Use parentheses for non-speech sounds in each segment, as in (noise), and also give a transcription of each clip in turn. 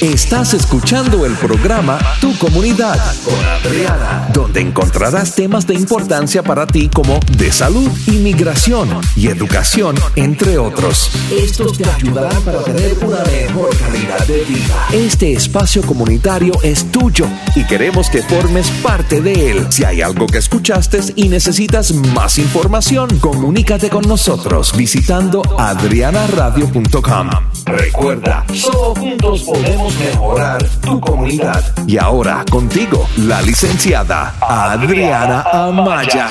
Estás escuchando el programa Tu Comunidad con Adriana, donde encontrarás temas de importancia para ti como de salud, inmigración y educación, entre otros. Estos te ayudarán para tener una mejor calidad de vida. Este espacio comunitario es tuyo y queremos que formes parte de él. Si hay algo que escuchaste y necesitas más información, comunícate con nosotros visitando adrianaradio.com. Recuerda, solo juntos podemos mejorar tu comunidad. Y ahora contigo, la licenciada Adriana Amaya.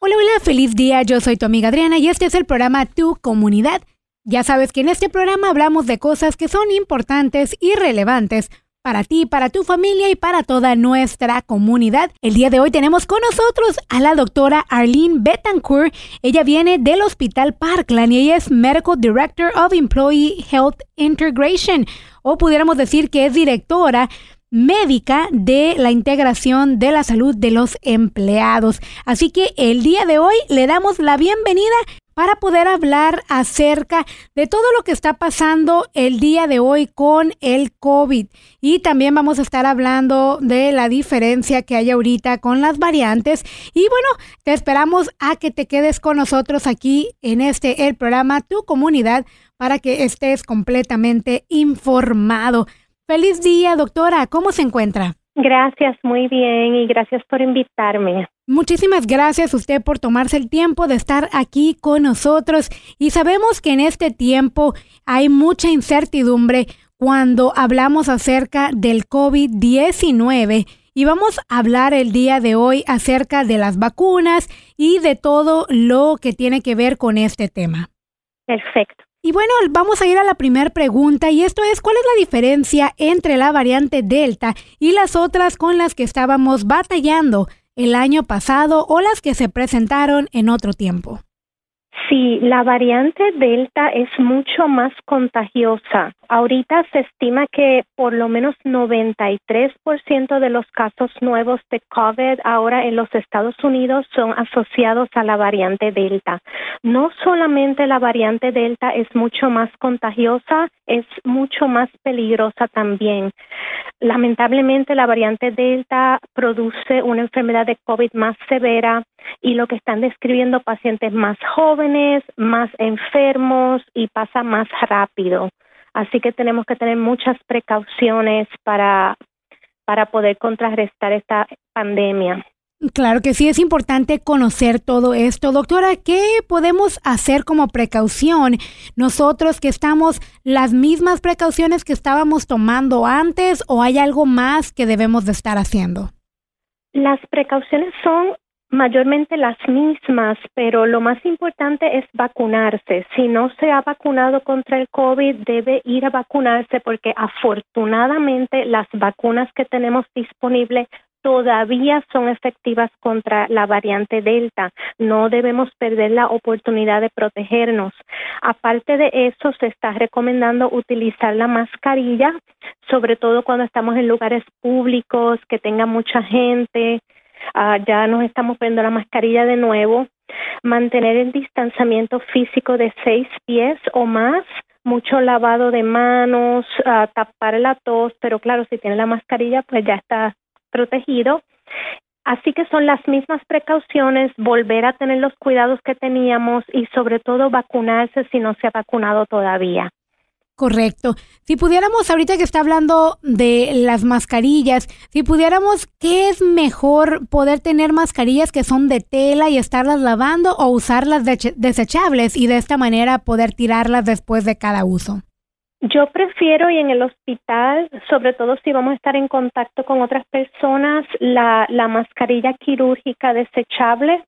Hola, hola, feliz día. Yo soy tu amiga Adriana y este es el programa Tu Comunidad. Ya sabes que en este programa hablamos de cosas que son importantes y relevantes para ti, para tu familia y para toda nuestra comunidad. El día de hoy tenemos con nosotros a la doctora Arlene Betancourt. Ella viene del Hospital Parkland y ella es Medical Director of Employee Health Integration, o pudiéramos decir que es directora médica de la integración de la salud de los empleados. Así que el día de hoy le damos la bienvenida para poder hablar acerca de todo lo que está pasando el día de hoy con el COVID. Y también vamos a estar hablando de la diferencia que hay ahorita con las variantes. Y bueno, te esperamos a que te quedes con nosotros aquí en este, el programa Tu Comunidad, para que estés completamente informado. Feliz día, doctora. ¿Cómo se encuentra? Gracias, muy bien y gracias por invitarme. Muchísimas gracias a usted por tomarse el tiempo de estar aquí con nosotros y sabemos que en este tiempo hay mucha incertidumbre cuando hablamos acerca del COVID-19 y vamos a hablar el día de hoy acerca de las vacunas y de todo lo que tiene que ver con este tema. Perfecto. Y bueno, vamos a ir a la primera pregunta y esto es, ¿cuál es la diferencia entre la variante Delta y las otras con las que estábamos batallando el año pasado o las que se presentaron en otro tiempo? Sí, la variante Delta es mucho más contagiosa. Ahorita se estima que por lo menos 93% de los casos nuevos de COVID ahora en los Estados Unidos son asociados a la variante Delta. No solamente la variante Delta es mucho más contagiosa, es mucho más peligrosa también. Lamentablemente la variante Delta produce una enfermedad de COVID más severa y lo que están describiendo pacientes más jóvenes, más enfermos y pasa más rápido. Así que tenemos que tener muchas precauciones para, para poder contrarrestar esta pandemia. Claro que sí, es importante conocer todo esto. Doctora, ¿qué podemos hacer como precaución nosotros que estamos las mismas precauciones que estábamos tomando antes o hay algo más que debemos de estar haciendo? Las precauciones son mayormente las mismas, pero lo más importante es vacunarse. Si no se ha vacunado contra el COVID, debe ir a vacunarse porque afortunadamente las vacunas que tenemos disponibles todavía son efectivas contra la variante Delta. No debemos perder la oportunidad de protegernos. Aparte de eso, se está recomendando utilizar la mascarilla, sobre todo cuando estamos en lugares públicos, que tenga mucha gente, Ah, ya nos estamos poniendo la mascarilla de nuevo, mantener el distanciamiento físico de seis pies o más, mucho lavado de manos, uh, tapar la tos, pero claro, si tiene la mascarilla, pues ya está protegido. Así que son las mismas precauciones, volver a tener los cuidados que teníamos y sobre todo vacunarse si no se ha vacunado todavía. Correcto. Si pudiéramos, ahorita que está hablando de las mascarillas, si pudiéramos, ¿qué es mejor poder tener mascarillas que son de tela y estarlas lavando o usarlas desechables y de esta manera poder tirarlas después de cada uso? Yo prefiero y en el hospital, sobre todo si vamos a estar en contacto con otras personas, la, la mascarilla quirúrgica desechable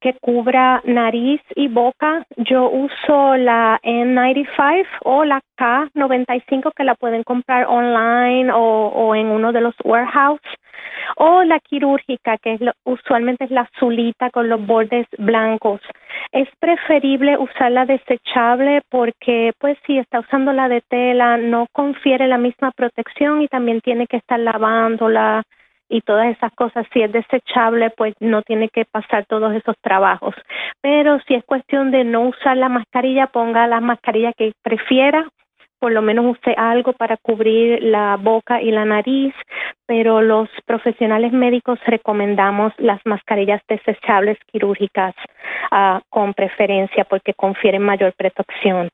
que cubra nariz y boca. Yo uso la N95 o la K95 que la pueden comprar online o, en uno de los warehouse o la quirúrgica que es usualmente es la azulita con los bordes blancos. Es preferible usar la desechable porque pues si está usando la de tela no confiere la misma protección y también tiene que estar lavándola y todas esas cosas. Si es desechable, pues no tiene que pasar todos esos trabajos. Pero si es cuestión de no usar la mascarilla, ponga la mascarilla que prefiera por lo menos use algo para cubrir la boca y la nariz, pero los profesionales médicos recomendamos las mascarillas desechables quirúrgicas uh, con preferencia porque confieren mayor protección.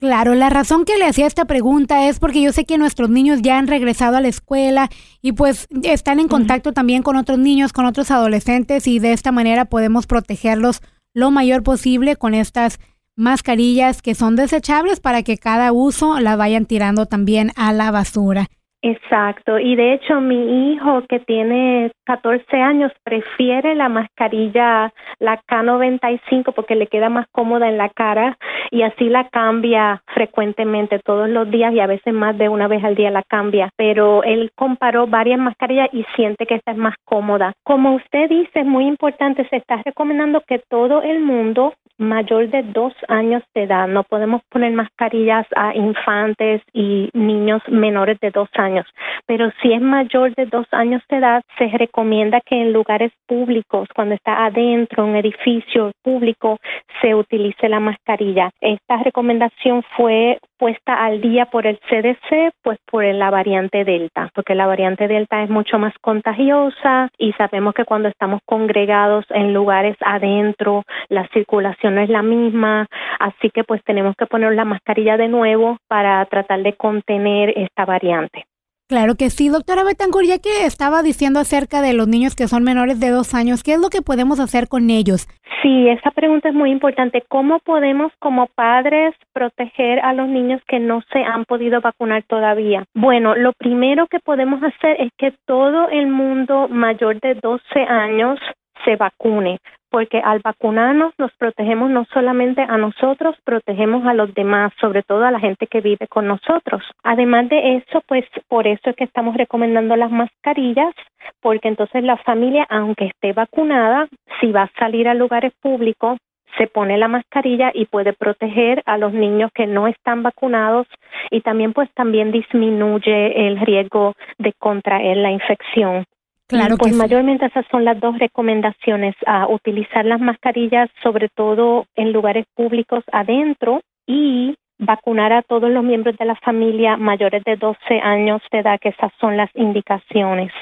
Claro, la razón que le hacía esta pregunta es porque yo sé que nuestros niños ya han regresado a la escuela y pues están en contacto también con otros niños, con otros adolescentes y de esta manera podemos protegerlos lo mayor posible con estas mascarillas que son desechables para que cada uso la vayan tirando también a la basura. Exacto, y de hecho mi hijo que tiene 14 años prefiere la mascarilla, la K95 porque le queda más cómoda en la cara y así la cambia frecuentemente todos los días y a veces más de una vez al día la cambia, pero él comparó varias mascarillas y siente que esta es más cómoda. Como usted dice, es muy importante, se está recomendando que todo el mundo mayor de dos años de edad. No podemos poner mascarillas a infantes y niños menores de dos años, pero si es mayor de dos años de edad, se recomienda que en lugares públicos, cuando está adentro, un edificio público, se utilice la mascarilla. Esta recomendación fue puesta al día por el CDC, pues por la variante Delta, porque la variante Delta es mucho más contagiosa y sabemos que cuando estamos congregados en lugares adentro, la circulación no es la misma, así que pues tenemos que poner la mascarilla de nuevo para tratar de contener esta variante. Claro que sí, doctora Betancourt, ya que estaba diciendo acerca de los niños que son menores de dos años, ¿qué es lo que podemos hacer con ellos? Sí, esa pregunta es muy importante. ¿Cómo podemos como padres proteger a los niños que no se han podido vacunar todavía? Bueno, lo primero que podemos hacer es que todo el mundo mayor de 12 años se vacune porque al vacunarnos nos protegemos no solamente a nosotros, protegemos a los demás, sobre todo a la gente que vive con nosotros. Además de eso, pues por eso es que estamos recomendando las mascarillas, porque entonces la familia, aunque esté vacunada, si va a salir a lugares públicos, se pone la mascarilla y puede proteger a los niños que no están vacunados y también pues también disminuye el riesgo de contraer la infección. Claro pues mayormente esas son las dos recomendaciones, a utilizar las mascarillas sobre todo en lugares públicos adentro y vacunar a todos los miembros de la familia mayores de 12 años de edad, que esas son las indicaciones.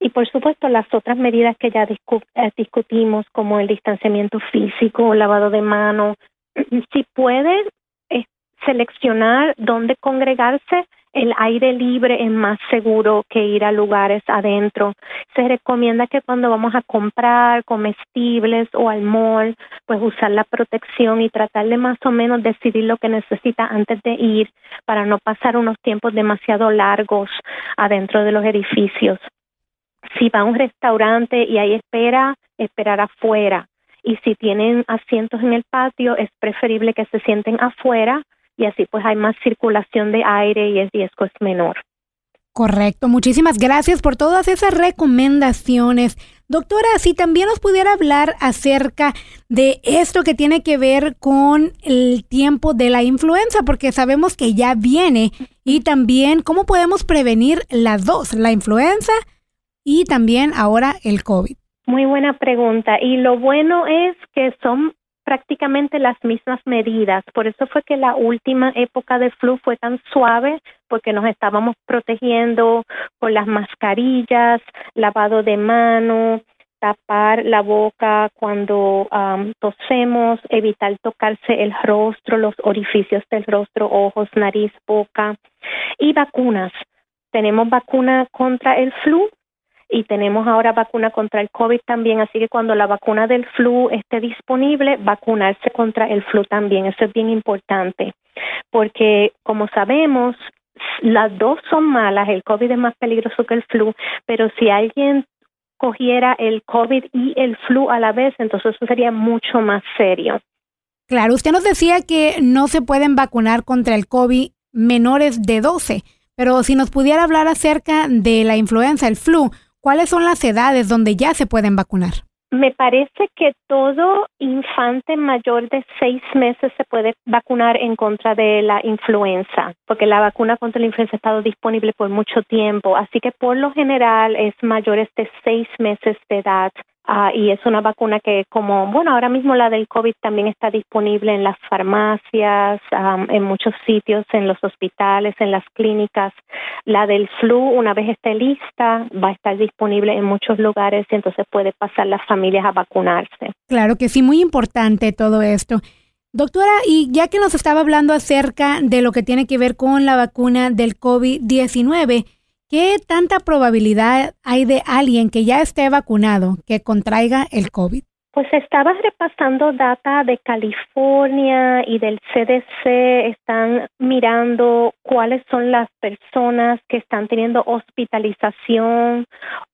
Y por supuesto las otras medidas que ya eh, discutimos, como el distanciamiento físico, lavado de manos, (clears throat) si pueden eh, seleccionar dónde congregarse, el aire libre es más seguro que ir a lugares adentro. Se recomienda que cuando vamos a comprar comestibles o al pues usar la protección y tratar de más o menos decidir lo que necesita antes de ir para no pasar unos tiempos demasiado largos adentro de los edificios. Si va a un restaurante y hay espera, esperar afuera. Y si tienen asientos en el patio, es preferible que se sienten afuera y así pues hay más circulación de aire y el riesgo es menor. Correcto, muchísimas gracias por todas esas recomendaciones. Doctora, si también nos pudiera hablar acerca de esto que tiene que ver con el tiempo de la influenza, porque sabemos que ya viene, y también cómo podemos prevenir las dos, la influenza y también ahora el COVID. Muy buena pregunta. Y lo bueno es que son prácticamente las mismas medidas. Por eso fue que la última época de flu fue tan suave, porque nos estábamos protegiendo con las mascarillas, lavado de mano, tapar la boca cuando tosemos, evitar tocarse el rostro, los orificios del rostro, ojos, nariz, boca y vacunas. Tenemos vacuna contra el flu y tenemos ahora vacuna contra el COVID también, así que cuando la vacuna del flu esté disponible, vacunarse contra el flu también, eso es bien importante, porque como sabemos, las dos son malas, el COVID es más peligroso que el flu, pero si alguien cogiera el COVID y el flu a la vez, entonces eso sería mucho más serio. Claro, usted nos decía que no se pueden vacunar contra el COVID menores de 12, pero si nos pudiera hablar acerca de la influenza, el flu, ¿cuáles son las edades donde ya se pueden vacunar? Me parece que todo infante mayor de seis meses se puede vacunar en contra de la influenza, porque la vacuna contra la influenza ha estado disponible por mucho tiempo, así que por lo general es mayores de seis meses de edad Ah, y es una vacuna que como, bueno, ahora mismo la del COVID también está disponible en las farmacias, en muchos sitios, en los hospitales, en las clínicas. La del flu, una vez esté lista, va a estar disponible en muchos lugares y entonces puede pasar las familias a vacunarse. Claro que sí, muy importante todo esto. Doctora, y ya que nos estaba hablando acerca de lo que tiene que ver con la vacuna del COVID-19, ¿Qué tanta probabilidad hay de alguien que ya esté vacunado que contraiga el COVID? Pues estaba repasando data de California y del CDC, están mirando cuáles son las personas que están teniendo hospitalización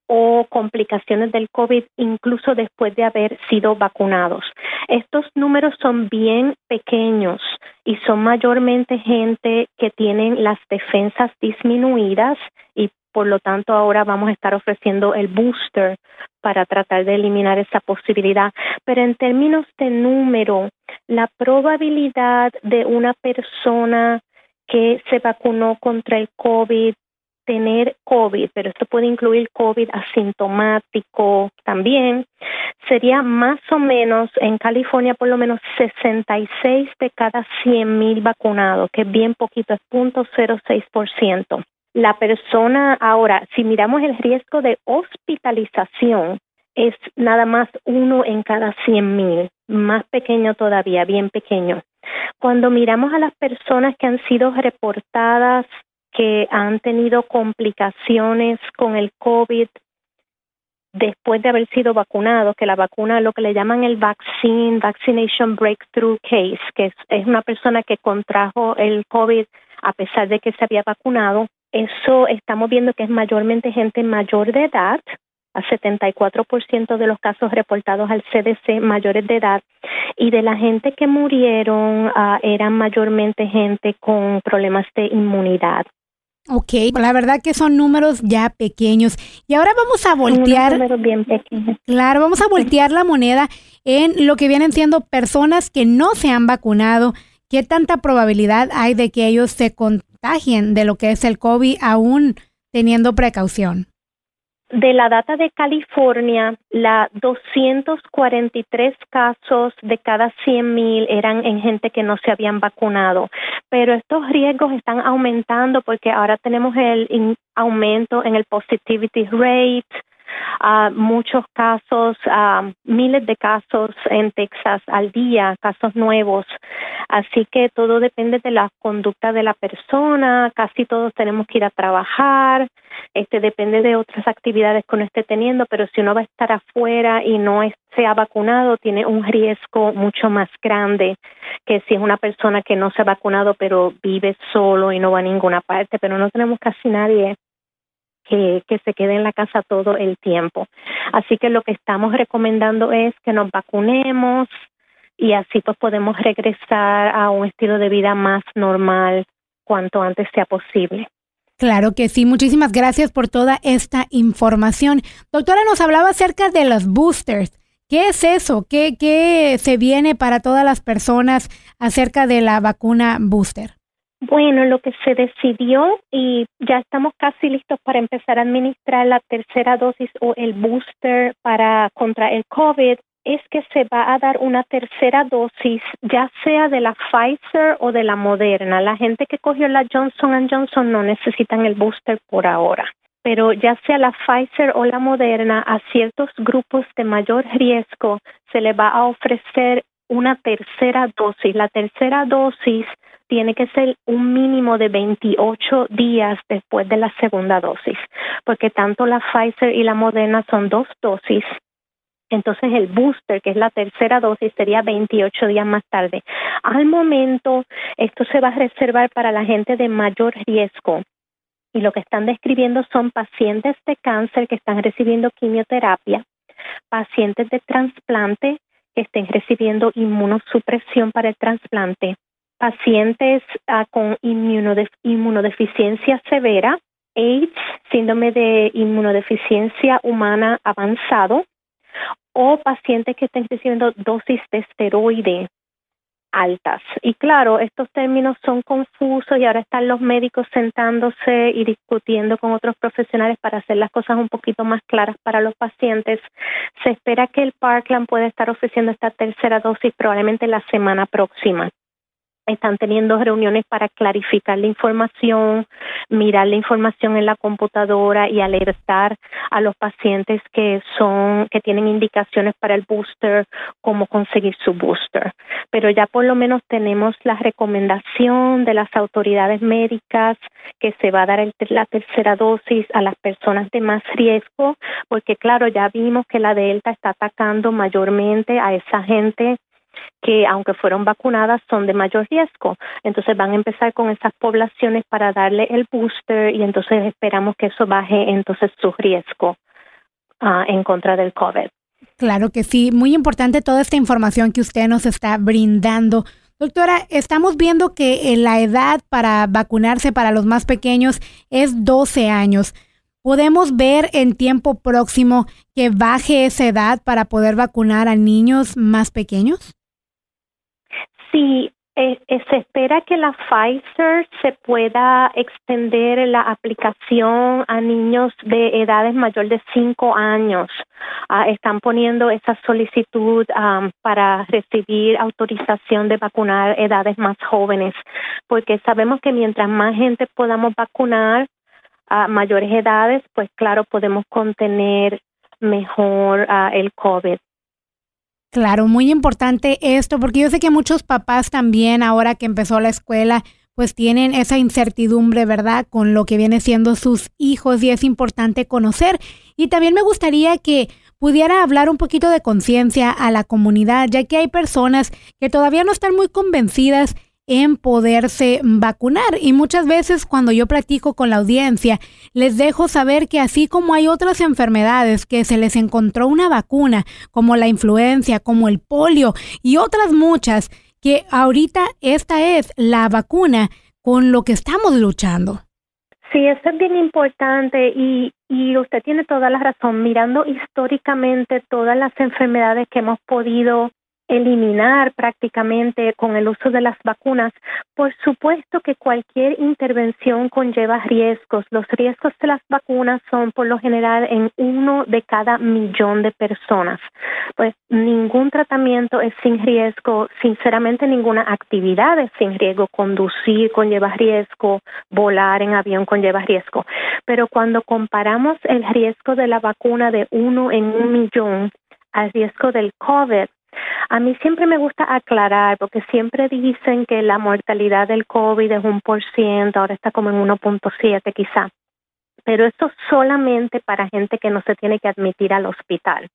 o complicaciones del COVID incluso después de haber sido vacunados. Estos números son bien pequeños y son mayormente gente que tienen las defensas disminuidas y por lo tanto ahora vamos a estar ofreciendo el booster para tratar de eliminar esa posibilidad. Pero en términos de número, la probabilidad de una persona que se vacunó contra el COVID tener COVID, pero esto puede incluir COVID asintomático también, sería más o menos en California por lo menos 66 de cada 100 mil vacunados, que es bien poquito, es 0.06%. La persona, ahora, si miramos el riesgo de hospitalización, es nada más uno en cada 100 mil, más pequeño todavía, bien pequeño. Cuando miramos a las personas que han sido reportadas que han tenido complicaciones con el COVID después de haber sido vacunados, que la vacuna, lo que le llaman el vaccine, vaccination breakthrough case, que es, una persona que contrajo el COVID a pesar de que se había vacunado. Eso estamos viendo que es mayormente gente mayor de edad, a 74% de los casos reportados al CDC mayores de edad y de la gente que murieron uh, eran mayormente gente con problemas de inmunidad. Ok, la verdad que son números ya pequeños. Y ahora vamos a voltear. bien pequeños. Claro, vamos a voltear la moneda en lo que vienen siendo personas que no se han vacunado. ¿Qué tanta probabilidad hay de que ellos se contagien de lo que es el COVID aún teniendo precaución? De la data de California, la 243 casos de cada 100 mil eran en gente que no se habían vacunado, pero estos riesgos están aumentando porque ahora tenemos el aumento en el positivity rate, a muchos casos, miles de casos en Texas al día, casos nuevos. Así que todo depende de la conducta de la persona, casi todos tenemos que ir a trabajar, este depende de otras actividades que uno esté teniendo, pero si uno va a estar afuera y no se ha vacunado, tiene un riesgo mucho más grande que si es una persona que no se ha vacunado pero vive solo y no va a ninguna parte, pero no tenemos casi nadie que, que se quede en la casa todo el tiempo. Así que lo que estamos recomendando es que nos vacunemos y así pues podemos regresar a un estilo de vida más normal cuanto antes sea posible. Claro que sí, muchísimas gracias por toda esta información. Doctora, nos hablaba acerca de los boosters. ¿Qué es eso? ¿Qué, ¿Qué se viene para todas las personas acerca de la vacuna booster? Bueno, lo que se decidió y ya estamos casi listos para empezar a administrar la tercera dosis o el booster para contra el COVID es que se va a dar una tercera dosis, ya sea de la Pfizer o de la Moderna. La gente que cogió la Johnson Johnson no necesitan el booster por ahora, pero ya sea la Pfizer o la Moderna, a ciertos grupos de mayor riesgo se le va a ofrecer una tercera dosis. La tercera dosis tiene que ser un mínimo de 28 días después de la segunda dosis, porque tanto la Pfizer y la Moderna son dos dosis. Entonces el booster, que es la tercera dosis, sería 28 días más tarde. Al momento, esto se va a reservar para la gente de mayor riesgo. Y lo que están describiendo son pacientes de cáncer que están recibiendo quimioterapia, pacientes de trasplante que estén recibiendo inmunosupresión para el trasplante, pacientes ah, con inmunodeficiencia severa, AIDS, síndrome de inmunodeficiencia humana avanzado, o pacientes que estén recibiendo dosis de esteroide altas. Y claro, estos términos son confusos y ahora están los médicos sentándose y discutiendo con otros profesionales para hacer las cosas un poquito más claras para los pacientes. Se espera que el Parkland pueda estar ofreciendo esta tercera dosis probablemente la semana próxima están teniendo reuniones para clarificar la información, mirar la información en la computadora y alertar a los pacientes que son que tienen indicaciones para el booster cómo conseguir su booster. Pero ya por lo menos tenemos la recomendación de las autoridades médicas que se va a dar la tercera dosis a las personas de más riesgo, porque claro, ya vimos que la Delta está atacando mayormente a esa gente que aunque fueron vacunadas son de mayor riesgo. Entonces van a empezar con esas poblaciones para darle el booster y entonces esperamos que eso baje entonces su riesgo ah, en contra del COVID. Claro que sí, muy importante toda esta información que usted nos está brindando. Doctora, estamos viendo que eh, la edad para vacunarse para los más pequeños es 12 años. ¿Podemos ver en tiempo próximo que baje esa edad para poder vacunar a niños más pequeños? Sí, eh, eh, se espera que la Pfizer se pueda extender la aplicación a niños de edades mayor de 5 años. Ah, están poniendo esa solicitud para recibir autorización de vacunar edades más jóvenes, porque sabemos que mientras más gente podamos vacunar a mayores edades, pues claro, podemos contener mejor ah, el COVID. Claro, muy importante esto, porque yo sé que muchos papás también, ahora que empezó la escuela, pues tienen esa incertidumbre, ¿verdad?, con lo que viene siendo sus hijos y es importante conocer. Y también me gustaría que pudiera hablar un poquito de conciencia a la comunidad, ya que hay personas que todavía no están muy convencidas en poderse vacunar. Y muchas veces cuando yo platico con la audiencia, les dejo saber que así como hay otras enfermedades que se les encontró una vacuna, como la influencia, como el polio y otras muchas, que ahorita esta es la vacuna con lo que estamos luchando. Sí, eso es bien importante y, y usted tiene toda la razón. Mirando históricamente todas las enfermedades que hemos podido eliminar prácticamente con el uso de las vacunas. Por supuesto que cualquier intervención conlleva riesgos. Los riesgos de las vacunas son por lo general en uno de cada millón de personas. Pues ningún tratamiento es sin riesgo, sinceramente ninguna actividad es sin riesgo. Conducir conlleva riesgo, volar en avión conlleva riesgo. Pero cuando comparamos el riesgo de la vacuna de uno en un millón al riesgo del COVID, a mí siempre me gusta aclarar, porque siempre dicen que la mortalidad del COVID es un por ciento, ahora está como en 1.7 quizá, pero esto solamente para gente que no se tiene que admitir al hospital.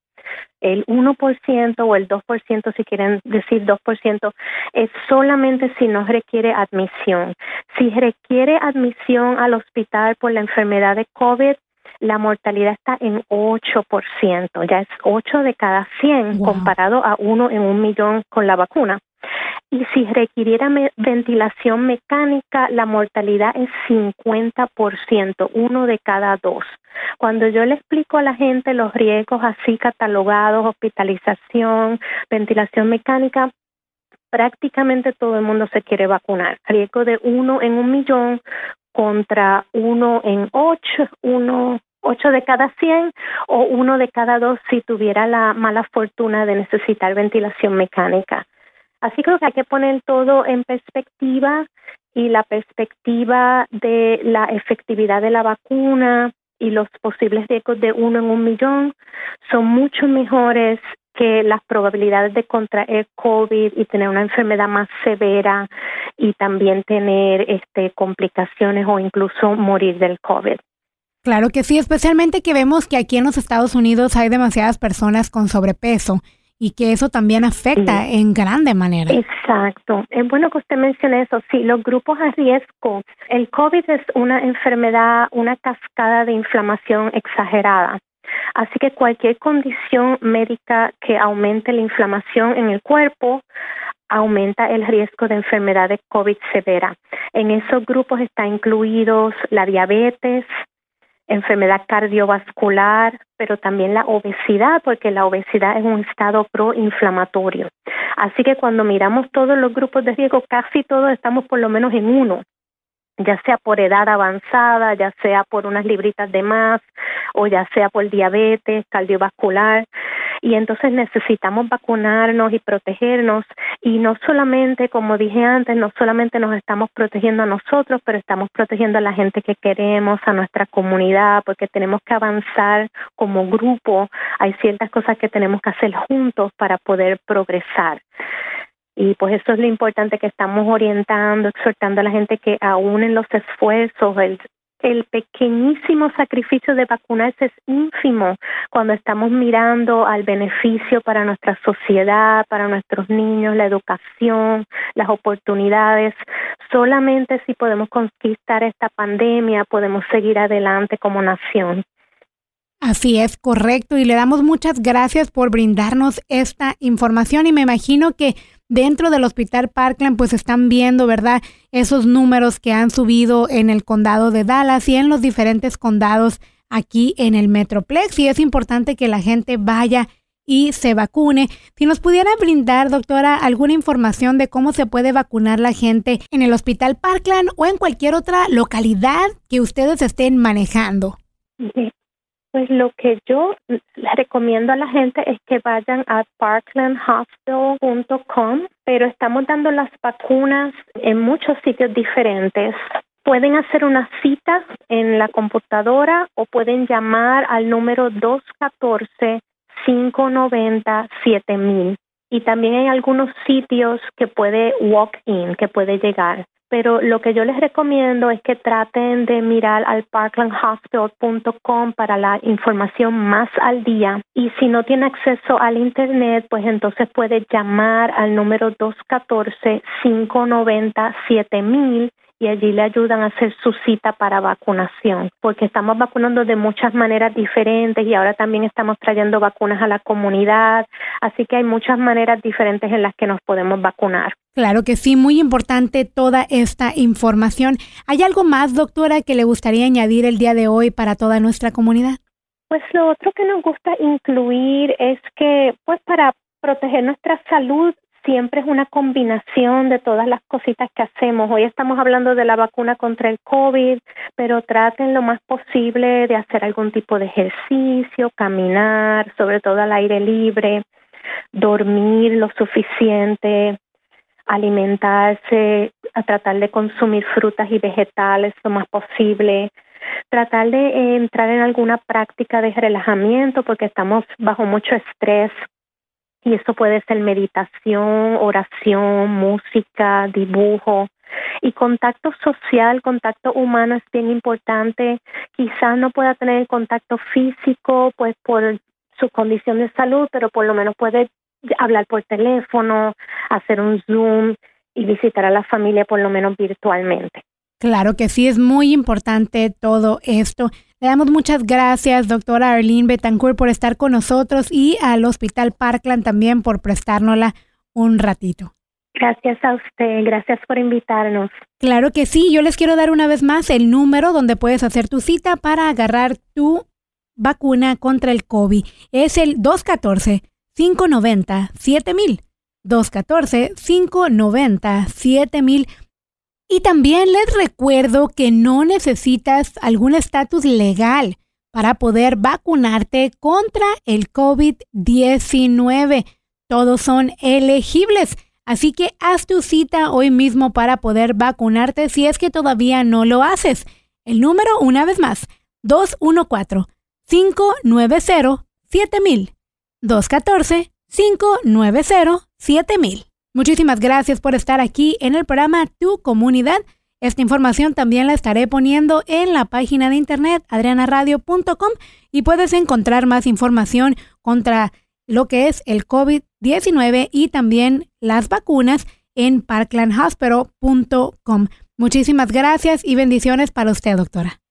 El 1% o el 2%, si quieren decir 2%, es solamente si no requiere admisión. Si requiere admisión al hospital por la enfermedad de COVID, la mortalidad está en 8%, ya es 8 de cada 100 comparado a 1 en un millón con la vacuna. Y si requiriera ventilación mecánica, la mortalidad es 50%, uno de cada dos. Cuando yo le explico a la gente los riesgos así catalogados, hospitalización, ventilación mecánica, prácticamente todo el mundo se quiere vacunar. Riesgo de uno en un millón contra uno en ocho, uno 8 de cada 100 o uno de cada dos si tuviera la mala fortuna de necesitar ventilación mecánica. Así creo que hay que poner todo en perspectiva y la perspectiva de la efectividad de la vacuna y los posibles riesgos de uno en un millón son mucho mejores que las probabilidades de contraer COVID y tener una enfermedad más severa y también tener este complicaciones o incluso morir del COVID. Claro que sí, especialmente que vemos que aquí en los Estados Unidos hay demasiadas personas con sobrepeso y que eso también afecta en grande manera. Exacto. Es bueno que usted mencione eso. Sí, los grupos a riesgo. El COVID es una enfermedad, una cascada de inflamación exagerada. Así que cualquier condición médica que aumente la inflamación en el cuerpo aumenta el riesgo de enfermedad de COVID severa. En esos grupos está incluidos la diabetes, enfermedad cardiovascular, pero también la obesidad, porque la obesidad es un estado proinflamatorio. Así que cuando miramos todos los grupos de riesgo, casi todos estamos por lo menos en uno ya sea por edad avanzada, ya sea por unas libritas de más o ya sea por diabetes cardiovascular. Y entonces necesitamos vacunarnos y protegernos. Y no solamente, como dije antes, no solamente nos estamos protegiendo a nosotros, pero estamos protegiendo a la gente que queremos, a nuestra comunidad, porque tenemos que avanzar como grupo. Hay ciertas cosas que tenemos que hacer juntos para poder progresar. Y pues eso es lo importante que estamos orientando, exhortando a la gente que aún en los esfuerzos, el, el pequeñísimo sacrificio de vacunarse es ínfimo cuando estamos mirando al beneficio para nuestra sociedad, para nuestros niños, la educación, las oportunidades. Solamente si podemos conquistar esta pandemia podemos seguir adelante como nación. Así es, correcto. Y le damos muchas gracias por brindarnos esta información y me imagino que dentro del Hospital Parkland pues están viendo, ¿verdad? Esos números que han subido en el condado de Dallas y en los diferentes condados aquí en el Metroplex y es importante que la gente vaya y se vacune. Si nos pudiera brindar, doctora, alguna información de cómo se puede vacunar la gente en el Hospital Parkland o en cualquier otra localidad que ustedes estén manejando. (laughs) Pues lo que yo recomiendo a la gente es que vayan a parklandhospital.com, pero estamos dando las vacunas en muchos sitios diferentes. Pueden hacer una cita en la computadora o pueden llamar al número 214 590 7000. Y también hay algunos sitios que puede walk in, que puede llegar. Pero lo que yo les recomiendo es que traten de mirar al parklandhospital.com para la información más al día. Y si no tiene acceso al internet, pues entonces puede llamar al número 214 590 7000 y allí le ayudan a hacer su cita para vacunación, porque estamos vacunando de muchas maneras diferentes y ahora también estamos trayendo vacunas a la comunidad, así que hay muchas maneras diferentes en las que nos podemos vacunar. Claro que sí, muy importante toda esta información. ¿Hay algo más, doctora, que le gustaría añadir el día de hoy para toda nuestra comunidad? Pues lo otro que nos gusta incluir es que, pues para proteger nuestra salud siempre es una combinación de todas las cositas que hacemos. Hoy estamos hablando de la vacuna contra el COVID, pero traten lo más posible de hacer algún tipo de ejercicio, caminar, sobre todo al aire libre, dormir lo suficiente, alimentarse, tratar de consumir frutas y vegetales lo más posible, tratar de entrar en alguna práctica de relajamiento porque estamos bajo mucho estrés y eso puede ser meditación, oración, música, dibujo. Y contacto social, contacto humano es bien importante. Quizás no pueda tener contacto físico, pues por su condición de salud, pero por lo menos puede hablar por teléfono, hacer un Zoom y visitar a la familia por lo menos virtualmente. Claro que sí, es muy importante todo esto. Le damos muchas gracias, doctora Arlene Betancourt, por estar con nosotros y al Hospital Parkland también por prestárnosla un ratito. Gracias a usted, gracias por invitarnos. Claro que sí, yo les quiero dar una vez más el número donde puedes hacer tu cita para agarrar tu vacuna contra el COVID. Es el 214-590-7000. 214-590-7000 y también les recuerdo que no necesitas algún estatus legal para poder vacunarte contra el COVID-19. Todos son elegibles. Así que haz tu cita hoy mismo para poder vacunarte si es que todavía no lo haces. El número, una vez más, 214-590-7000. 214-590-7000. Muchísimas gracias por estar aquí en el programa Tu Comunidad. Esta información también la estaré poniendo en la página de internet adrianaradio.com y puedes encontrar más información contra lo que es el COVID-19 y también las vacunas en parklandhospital.com. Muchísimas gracias y bendiciones para usted, doctora.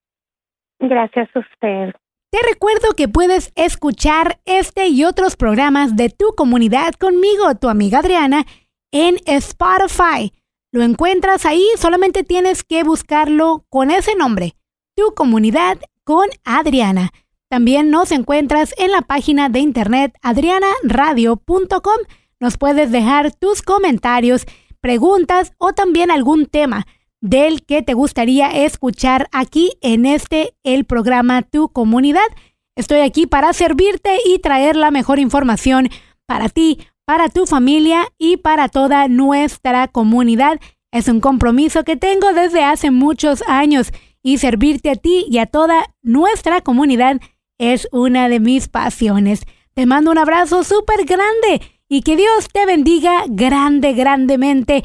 Gracias a usted. Te recuerdo que puedes escuchar este y otros programas de tu comunidad conmigo, tu amiga Adriana, en Spotify. Lo encuentras ahí, solamente tienes que buscarlo con ese nombre, Tu Comunidad con Adriana. También nos encuentras en la página de internet adrianaradio.com. Nos puedes dejar tus comentarios, preguntas o también algún tema del que te gustaría escuchar aquí en este, el programa Tu Comunidad. Estoy aquí para servirte y traer la mejor información para ti, para tu familia y para toda nuestra comunidad. Es un compromiso que tengo desde hace muchos años y servirte a ti y a toda nuestra comunidad es una de mis pasiones. Te mando un abrazo súper grande y que Dios te bendiga grande, grandemente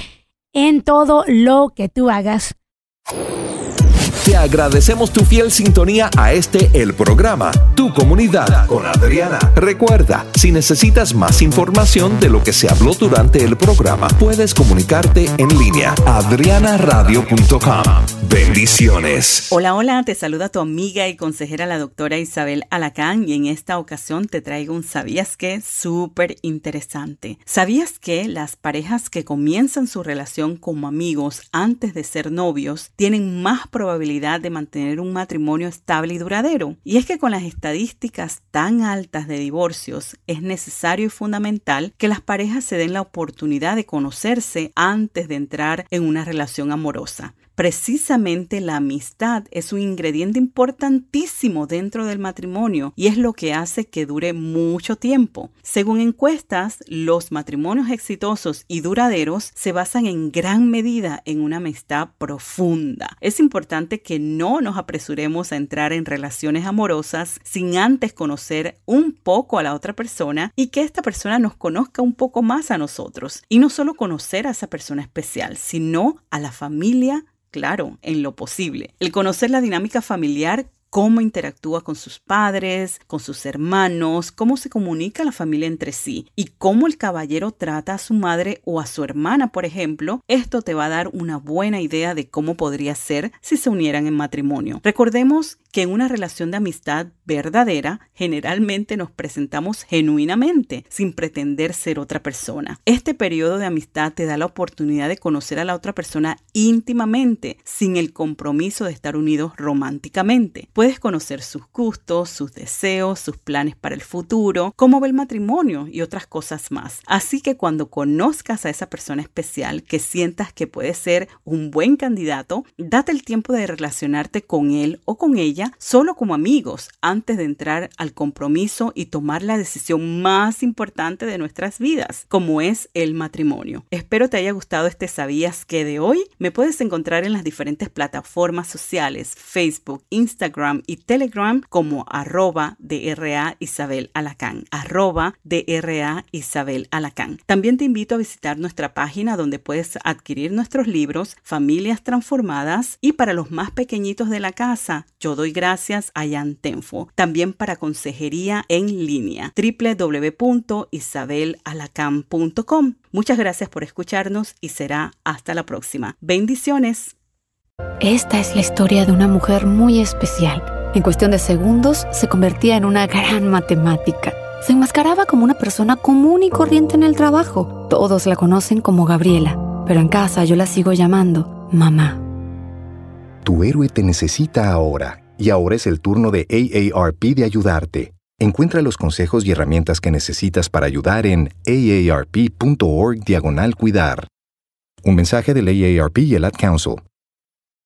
en todo lo que tú hagas. Te agradecemos tu fiel sintonía a este el programa, Tu Comunidad con Adriana. Recuerda, si necesitas más información de lo que se habló durante el programa, puedes comunicarte en línea adrianaradio.com. Bendiciones. Hola, hola, te saluda tu amiga y consejera la doctora Isabel Alacán y en esta ocasión te traigo un ¿sabías qué? súper interesante. ¿Sabías que las parejas que comienzan su relación como amigos antes de ser novios tienen más probabilidad de mantener un matrimonio estable y duradero. Y es que con las estadísticas tan altas de divorcios es necesario y fundamental que las parejas se den la oportunidad de conocerse antes de entrar en una relación amorosa. Precisamente la amistad es un ingrediente importantísimo dentro del matrimonio y es lo que hace que dure mucho tiempo. Según encuestas, los matrimonios exitosos y duraderos se basan en gran medida en una amistad profunda. Es importante que no nos apresuremos a entrar en relaciones amorosas sin antes conocer un poco a la otra persona y que esta persona nos conozca un poco más a nosotros. Y no solo conocer a esa persona especial, sino a la familia claro, en lo posible. El conocer la dinámica familiar cómo interactúa con sus padres, con sus hermanos, cómo se comunica la familia entre sí y cómo el caballero trata a su madre o a su hermana, por ejemplo, esto te va a dar una buena idea de cómo podría ser si se unieran en matrimonio. Recordemos que en una relación de amistad verdadera generalmente nos presentamos genuinamente, sin pretender ser otra persona. Este periodo de amistad te da la oportunidad de conocer a la otra persona íntimamente, sin el compromiso de estar unidos románticamente. Puedes conocer sus gustos, sus deseos, sus planes para el futuro, cómo ve el matrimonio y otras cosas más. Así que cuando conozcas a esa persona especial que sientas que puede ser un buen candidato, date el tiempo de relacionarte con él o con ella solo como amigos antes de entrar al compromiso y tomar la decisión más importante de nuestras vidas, como es el matrimonio. Espero te haya gustado este Sabías que de hoy. Me puedes encontrar en las diferentes plataformas sociales, Facebook, Instagram y Telegram como arroba DRA Isabel Alacán, arroba DRA Isabel Alacán. También te invito a visitar nuestra página donde puedes adquirir nuestros libros Familias Transformadas y para los más pequeñitos de la casa, yo doy gracias a Yantenfo. También para consejería en línea www.isabelalacan.com. Muchas gracias por escucharnos y será hasta la próxima. Bendiciones. Esta es la historia de una mujer muy especial. En cuestión de segundos se convertía en una gran matemática. Se enmascaraba como una persona común y corriente en el trabajo. Todos la conocen como Gabriela, pero en casa yo la sigo llamando mamá. Tu héroe te necesita ahora y ahora es el turno de AARP de ayudarte. Encuentra los consejos y herramientas que necesitas para ayudar en aarp.org diagonal cuidar. Un mensaje del AARP y el Ad Council.